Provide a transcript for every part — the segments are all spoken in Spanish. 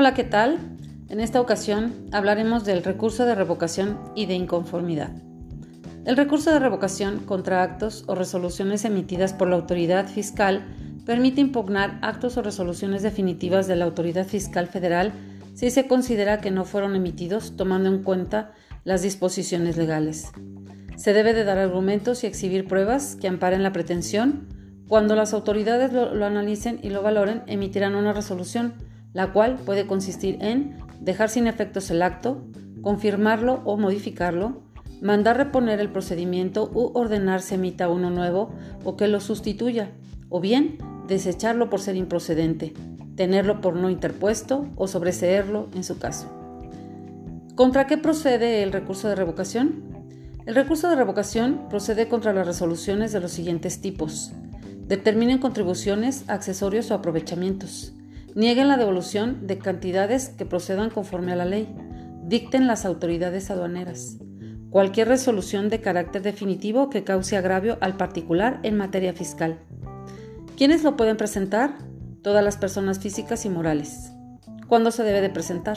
Hola, ¿qué tal? En esta ocasión hablaremos del recurso de revocación y de inconformidad. El recurso de revocación contra actos o resoluciones emitidas por la autoridad fiscal permite impugnar actos o resoluciones definitivas de la autoridad fiscal federal si se considera que no fueron emitidos tomando en cuenta las disposiciones legales. Se debe de dar argumentos y exhibir pruebas que amparen la pretensión. Cuando las autoridades lo, lo analicen y lo valoren, emitirán una resolución la cual puede consistir en dejar sin efectos el acto, confirmarlo o modificarlo, mandar reponer el procedimiento u ordenar se emita uno nuevo o que lo sustituya, o bien desecharlo por ser improcedente, tenerlo por no interpuesto o sobreseerlo en su caso. ¿Contra qué procede el recurso de revocación? El recurso de revocación procede contra las resoluciones de los siguientes tipos. Determinen contribuciones, accesorios o aprovechamientos Nieguen la devolución de cantidades que procedan conforme a la ley. Dicten las autoridades aduaneras. Cualquier resolución de carácter definitivo que cause agravio al particular en materia fiscal. ¿Quiénes lo pueden presentar? Todas las personas físicas y morales. ¿Cuándo se debe de presentar?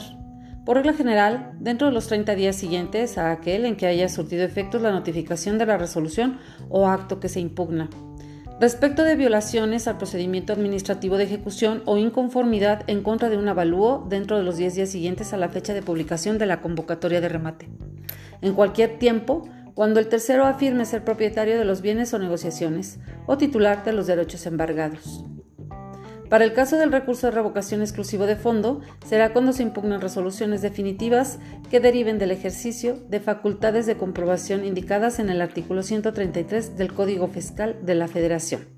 Por regla general, dentro de los 30 días siguientes a aquel en que haya surtido efectos la notificación de la resolución o acto que se impugna. Respecto de violaciones al procedimiento administrativo de ejecución o inconformidad en contra de un avalúo dentro de los 10 días siguientes a la fecha de publicación de la convocatoria de remate. En cualquier tiempo, cuando el tercero afirme ser propietario de los bienes o negociaciones o titular de los derechos embargados. Para el caso del recurso de revocación exclusivo de fondo, será cuando se impugnen resoluciones definitivas que deriven del ejercicio de facultades de comprobación indicadas en el artículo 133 del Código Fiscal de la Federación.